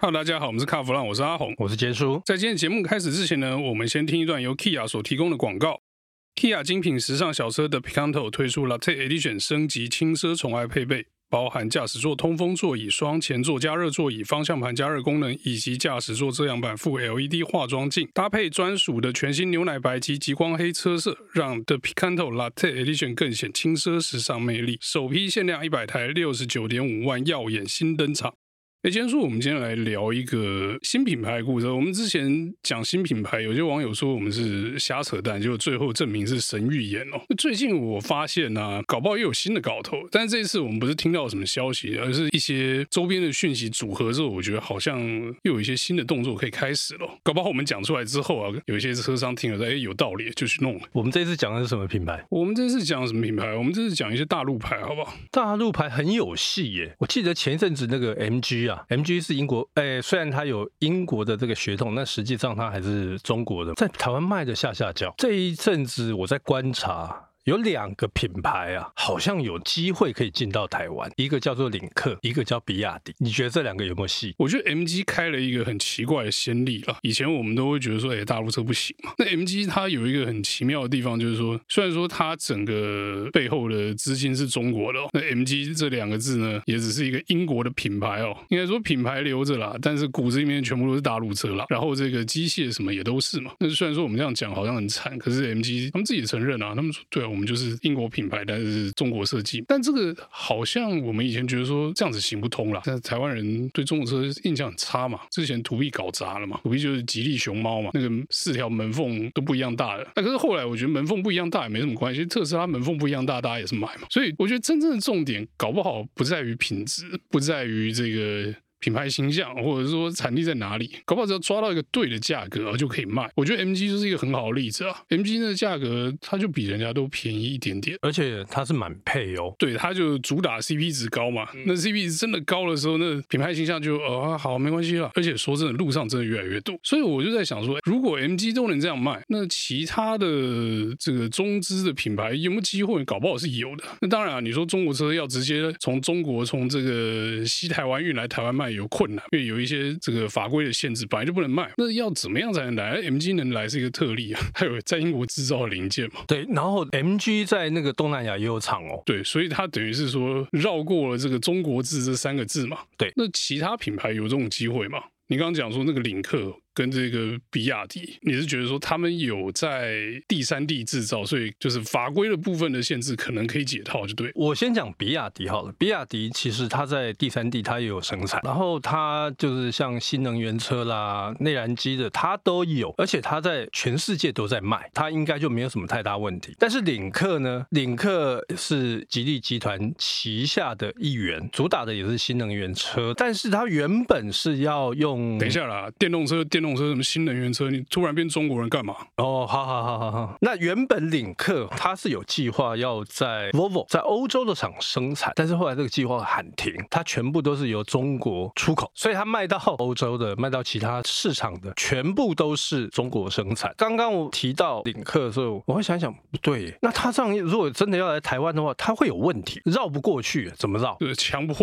Hello，大家好，我们是卡弗朗，我是阿红，我是杰叔。在今天节目开始之前呢，我们先听一段由 Kia 所提供的广告。Kia 精品时尚小车的 Picanto 推出 Latte Edition 升级轻奢宠爱配备。包含驾驶座通风座椅、双前座加热座椅、方向盘加热功能，以及驾驶座遮阳板附 LED 化妆镜，搭配专属的全新牛奶白及极光黑车色，让 The Picanto Latte Edition 更显轻奢时尚魅力。首批限量一百台，六十九点五万，耀眼新登场。哎，今天说我们今天来聊一个新品牌的故事。我们之前讲新品牌，有些网友说我们是瞎扯淡，结果最后证明是神预言哦。最近我发现呢、啊，搞不好又有新的搞头。但是这一次我们不是听到什么消息，而是一些周边的讯息组合之后，我觉得好像又有一些新的动作可以开始了。搞不好我们讲出来之后啊，有一些车商听了说，哎，有道理，就去弄了。我们这次讲的是什么品牌？我们这次讲什么品牌？我们这次讲一些大陆牌，好不好？大陆牌很有戏耶。我记得前一阵子那个 MG。MG 是英国，哎，虽然它有英国的这个血统，但实际上它还是中国的，在台湾卖的下下脚。这一阵子我在观察。有两个品牌啊，好像有机会可以进到台湾，一个叫做领克，一个叫比亚迪。你觉得这两个有没有戏？我觉得 MG 开了一个很奇怪的先例了。以前我们都会觉得说，哎，大陆车不行嘛。那 MG 它有一个很奇妙的地方，就是说，虽然说它整个背后的资金是中国的，那 MG 这两个字呢，也只是一个英国的品牌哦。应该说品牌留着啦，但是骨子里面全部都是大陆车啦。然后这个机械什么也都是嘛。那虽然说我们这样讲好像很惨，可是 MG 他们自己承认啊，他们说，对啊，我我们就是英国品牌，但是中国设计。但这个好像我们以前觉得说这样子行不通啦。但是台湾人对中国车印象很差嘛。之前途辟搞砸了嘛，途辟就是吉利熊猫嘛，那个四条门缝都不一样大的。那可是后来我觉得门缝不一样大也没什么关系，特斯拉门缝不一样大，大家也是买嘛。所以我觉得真正的重点搞不好不在于品质，不在于这个。品牌形象，或者说产地在哪里，搞不好只要抓到一个对的价格，就可以卖。我觉得 MG 就是一个很好的例子啊，MG 那个价格，它就比人家都便宜一点点，而且它是满配哦。对，它就主打 CP 值高嘛。那 CP 值真的高的时候，那品牌形象就哦好没关系了。而且说真的，路上真的越来越多，所以我就在想说，如果 MG 都能这样卖，那其他的这个中资的品牌有没有机会？搞不好是有的。那当然啊，你说中国车要直接从中国从这个西台湾运来台湾卖。有困难，因为有一些这个法规的限制，本来就不能卖。那要怎么样才能来？MG 能来是一个特例啊，还有在英国制造的零件嘛。对，然后 MG 在那个东南亚也有厂哦。对，所以它等于是说绕过了这个中国制这三个字嘛。对，那其他品牌有这种机会吗？你刚刚讲说那个领克。跟这个比亚迪，你是觉得说他们有在第三地制造，所以就是法规的部分的限制可能可以解套，就对。我先讲比亚迪好了，比亚迪其实它在第三地它也有生产，然后它就是像新能源车啦、内燃机的，它都有，而且它在全世界都在卖，它应该就没有什么太大问题。但是领克呢，领克是吉利集团旗下的一员，主打的也是新能源车，但是它原本是要用，等一下啦，电动车，电动。车什么新能源车？你突然变中国人干嘛？哦，好好好好好。那原本领克它是有计划要在 Volvo 在欧洲的厂生产，但是后来这个计划喊停，它全部都是由中国出口，所以它卖到欧洲的、卖到其他市场的，全部都是中国生产。刚刚我提到领克的时候，我会想想，不对，那它这样如果真的要来台湾的话，它会有问题，绕不过去，怎么绕？对，强迫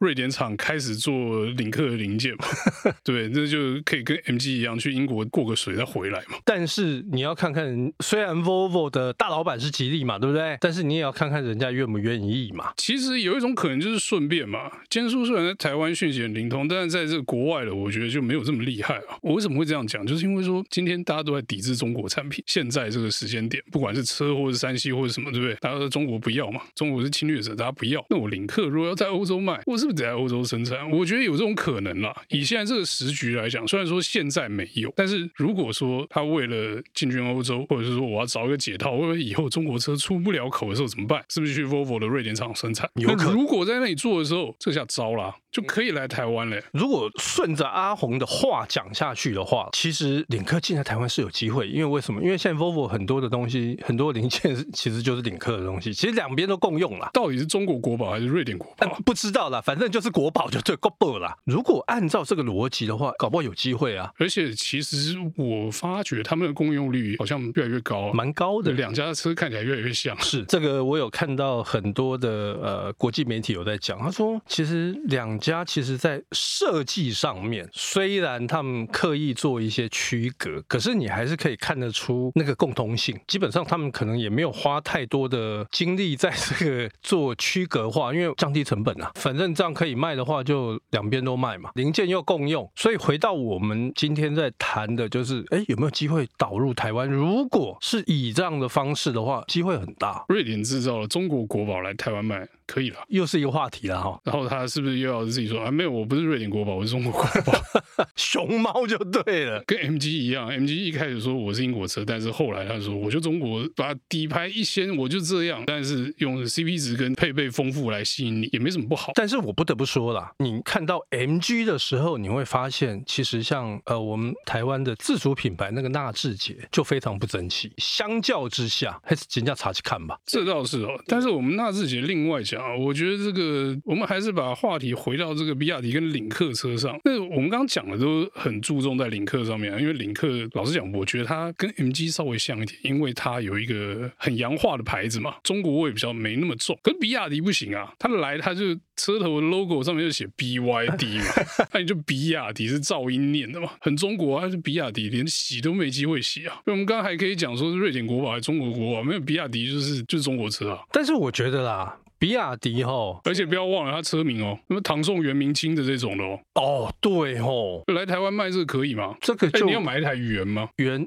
瑞典厂开始做领克的零件嘛？对，那就可以跟 MG。一样去英国过个水再回来嘛？但是你要看看，虽然 Volvo 的大老板是吉利嘛，对不对？但是你也要看看人家愿不愿意嘛。其实有一种可能就是顺便嘛。坚叔虽然在台湾讯息很灵通，但是在这个国外的，我觉得就没有这么厉害啊。我为什么会这样讲？就是因为说今天大家都在抵制中国产品，现在这个时间点，不管是车或是三 C 或者什么，对不对？大家说中国不要嘛，中国是侵略者，大家不要。那我领克如果要在欧洲卖，我是不是得在欧洲生产？我觉得有这种可能啦。以现在这个时局来讲，虽然说现在。在没有，但是如果说他为了进军欧洲，或者是说我要找一个解套，或者以后中国车出不了口的时候怎么办？是不是去 Volvo 的瑞典厂生产？有可能。如果在那里做的时候，这下糟了，就可以来台湾嘞。如果顺着阿红的话讲下去的话，其实领克进来台湾是有机会，因为为什么？因为现在 Volvo 很多的东西，很多零件 其实就是领克的东西，其实两边都共用了。到底是中国国宝还是瑞典国宝？不知道啦，反正就是国宝就对，国宝啦。如果按照这个逻辑的话，搞不好有机会啊。而且其实我发觉他们的共用率好像越来越高，蛮高的。两家的车看起来越来越像。是这个，我有看到很多的呃国际媒体有在讲，他说其实两家其实在设计上面，虽然他们刻意做一些区隔，可是你还是可以看得出那个共通性。基本上他们可能也没有花太多的精力在这个做区隔化，因为降低成本啊。反正这样可以卖的话，就两边都卖嘛，零件又共用。所以回到我们今天在谈的，就是哎，有没有机会导入台湾？如果是以这样的方式的话，机会很大。瑞典制造了中国国宝来台湾卖。可以了，又是一个话题了哈。然后他是不是又要自己说啊？没有，我不是瑞典国宝，我是中国国宝，熊猫就对了。跟 MG 一样，MG 一开始说我是英国车，但是后来他说我就中国，把底牌一掀，我就这样。但是用 CP 值跟配备丰富来吸引你，也没什么不好。但是我不得不说啦，你看到 MG 的时候，你会发现其实像呃我们台湾的自主品牌那个纳智捷就非常不争气。相较之下，还是人家查去看吧。这倒是哦。但是我们纳智捷另外讲。啊，我觉得这个我们还是把话题回到这个比亚迪跟领克车上。那我们刚刚讲的都很注重在领克上面啊，因为领克老实讲，我觉得它跟 MG 稍微像一点，因为它有一个很洋化的牌子嘛，中国味比较没那么重。可是比亚迪不行啊，它来它就车头的 logo 上面就写 BYD 嘛，那你就比亚迪是噪音念的嘛，很中国啊，还是比亚迪连洗都没机会洗啊。我们刚刚还可以讲说是瑞典国宝还是中国国宝，没有比亚迪就是就是中国车啊。但是我觉得啦。比亚迪哈，而且不要忘了它车名哦，什么唐宋元明清的这种的哦。哦，对哦，来台湾卖这个可以吗？这个就、欸、你要买一台元吗？元，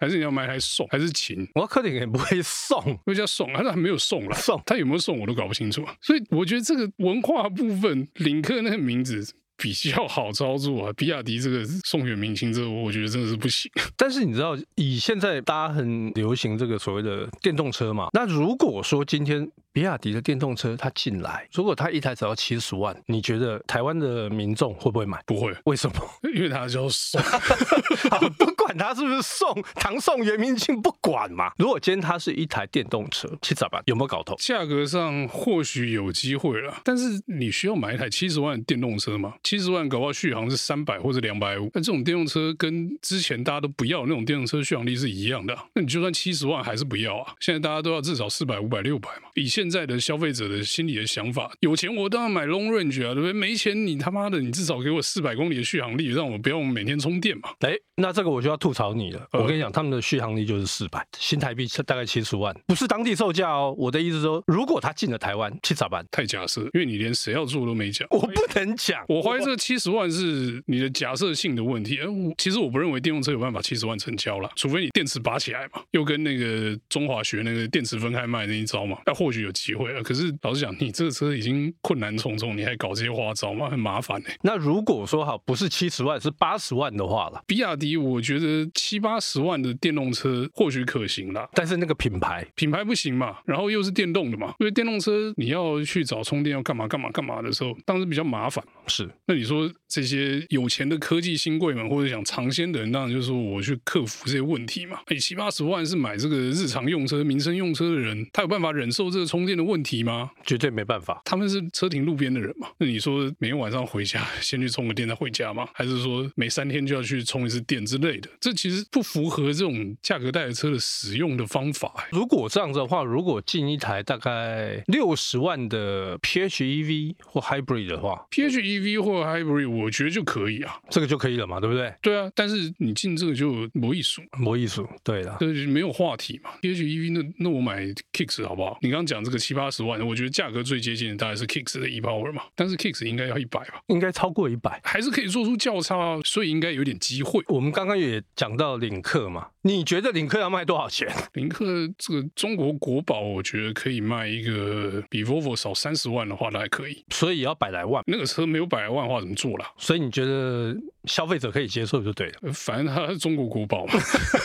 还是你要买一台宋？还是秦？我柯林也不会送，因为叫送，他还没有送了。送，他有没有送我都搞不清楚。所以我觉得这个文化部分，领克那个名字。比较好操作啊，比亚迪这个宋元明清这个，我觉得真的是不行。但是你知道，以现在大家很流行这个所谓的电动车嘛，那如果说今天比亚迪的电动车它进来，如果它一台只要七十万，你觉得台湾的民众会不会买？不会，为什么？因为它就送 好，不管它是不是送，唐宋元明清不管嘛。如果今天它是一台电动车，七十万有没有搞头？价格上或许有机会了，但是你需要买一台七十万的电动车吗？七十万搞不好续航是三百或者两百五，那这种电动车跟之前大家都不要那种电动车续航力是一样的啊。那你就算七十万还是不要啊？现在大家都要至少四百、五百、六百嘛。以现在的消费者的心理的想法，有钱我当然买 long range 啊，对不对？没钱你他妈的，你至少给我四百公里的续航力，让我不用每天充电嘛。哎，那这个我就要吐槽你了。我跟你讲，他们的续航力就是四百，新台币大概七十万，不是当地售价哦。我的意思说，如果他进了台湾，七十万太假设，因为你连谁要做都没讲。我不能讲，我怀疑这个七。十万是你的假设性的问题，哎我其实我不认为电动车有办法七十万成交了，除非你电池拔起来嘛，又跟那个中华学那个电池分开卖那一招嘛，那或许有机会啊。可是老实讲，你这个车已经困难重重，你还搞这些花招嘛，很麻烦呢、欸。那如果说好不是七十万是八十万的话了，比亚迪我觉得七八十万的电动车或许可行啦，但是那个品牌品牌不行嘛，然后又是电动的嘛，因为电动车你要去找充电要干嘛干嘛干嘛的时候，当时比较麻烦。是，那你说？这些有钱的科技新贵们，或者想尝鲜的人，当然就是说我去克服这些问题嘛。你七八十万是买这个日常用车、民生用车的人，他有办法忍受这个充电的问题吗？绝对没办法。他们是车停路边的人嘛。那你说每天晚上回家先去充个电再回家吗？还是说每三天就要去充一次电之类的？这其实不符合这种价格带的车的使用的方法。如果这样子的话，如果进一台大概六十万的 PHEV 或 Hybrid 的话，PHEV 或 Hybrid。我觉得就可以啊，这个就可以了嘛，对不对？对啊，但是你进这个就没意思，没意思，对的，对，没有话题嘛。PHEV 那那我买 Kicks 好不好？你刚刚讲这个七八十万，我觉得价格最接近的大概是 Kicks 的 ePower 嘛，但是 Kicks 应该要一百吧？应该超过一百，还是可以做出较差，所以应该有点机会。我们刚刚也讲到领克嘛，你觉得领克要卖多少钱？领克这个中国国宝，我觉得可以卖一个比 Volvo 少三十万的话，那还可以。所以要百来万，那个车没有百来万的话怎么做啦？所以你觉得消费者可以接受就对了。反正它是中国国宝嘛，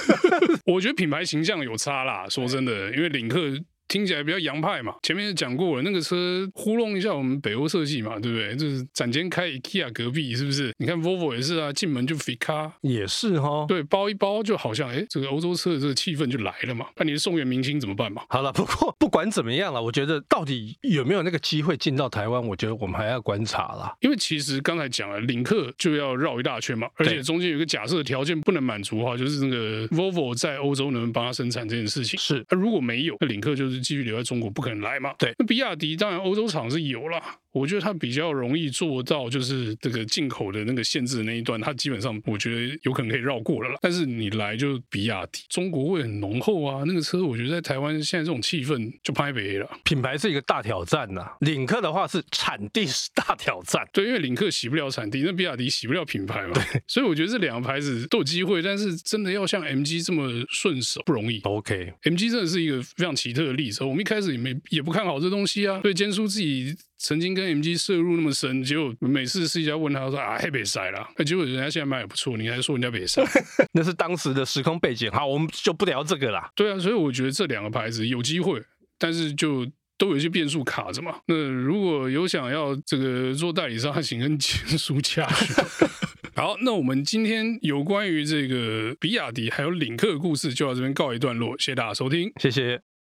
我觉得品牌形象有差啦。说真的，因为领克听起来比较洋派嘛。前面也讲过了，那个车糊弄一下我们北欧设计嘛，对不对？就是展间开 IKEA 隔壁，是不是？你看 Volvo 也是啊，进门就 Ficar，也是哈、哦。对，包一包就好像哎，这个欧洲车的这个气氛就来了嘛。那你是宋元明清怎么办嘛？好了，不过 不管怎么样了，我觉得到底有没有那个机会进到台湾，我觉得我们还要观察啦。因为其实刚才讲了，领克就要绕一大圈嘛，而且中间有一个假设条件不能满足的话，就是那个 Volvo 在欧洲能不能帮他生产这件事情。是，那如果没有，那领克就是继续留在中国，不可能来嘛。对，那比亚迪当然欧洲厂是有啦。我觉得它比较容易做到，就是这个进口的那个限制的那一段，它基本上我觉得有可能可以绕过了啦。但是你来就比亚迪，中国味很浓厚啊，那个车我觉得在台湾现在这种气氛就拍北了。品牌是一个大挑战呐、啊，领克的话是产地是大挑战。对，因为领克洗不了产地，那比亚迪洗不了品牌嘛。对，所以我觉得这两个牌子都有机会，但是真的要像 MG 这么顺手不容易。OK，MG 真的是一个非常奇特的例子。我们一开始也没也不看好这东西啊，所以坚叔自己。曾经跟 MG 涉入那么深，结果每次试驾问他说啊，还别塞了，那结果人家现在卖也不错，你还说人家别塞，那是当时的时空背景。好，我们就不聊这个啦。对啊，所以我觉得这两个牌子有机会，但是就都有一些变数卡着嘛。那如果有想要这个做代理商，请跟坚叔洽询。好，那我们今天有关于这个比亚迪还有领克的故事就到这边告一段落，谢谢大家收听，谢谢。